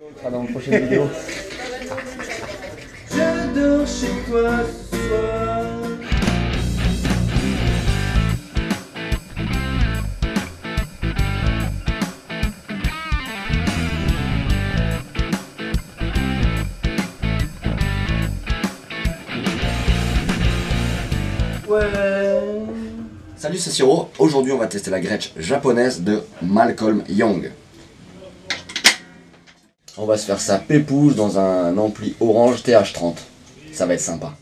Sera dans la prochaine vidéo. Je dors chez toi ce soir. Ouais. Salut, c'est Siro. Aujourd'hui, on va tester la Gretsch japonaise de Malcolm Young. On va se faire ça pépouze dans un ampli orange TH30. Ça va être sympa.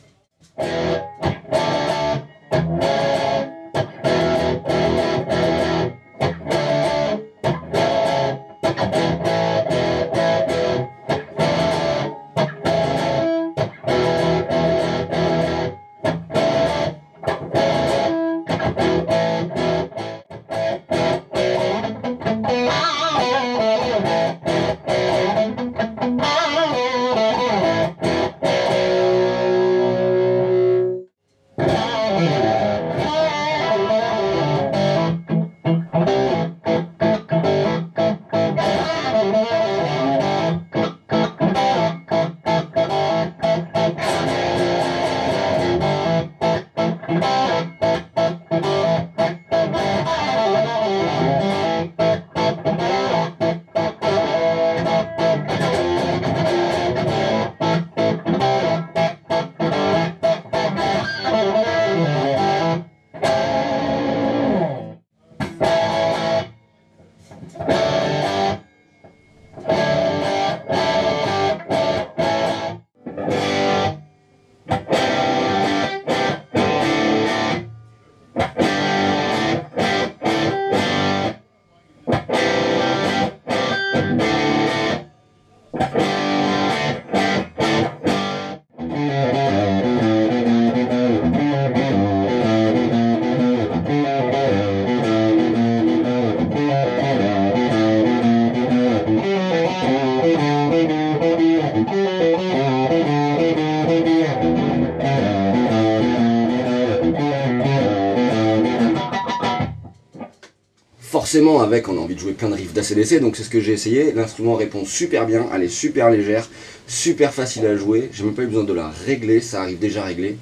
Forcément, avec, on a envie de jouer plein de riffs d'ACDC, donc c'est ce que j'ai essayé. L'instrument répond super bien, elle est super légère, super facile à jouer. J'ai même pas eu besoin de la régler, ça arrive déjà réglé.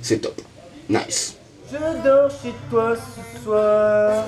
C'est top. Nice. Je dors chez toi ce soir.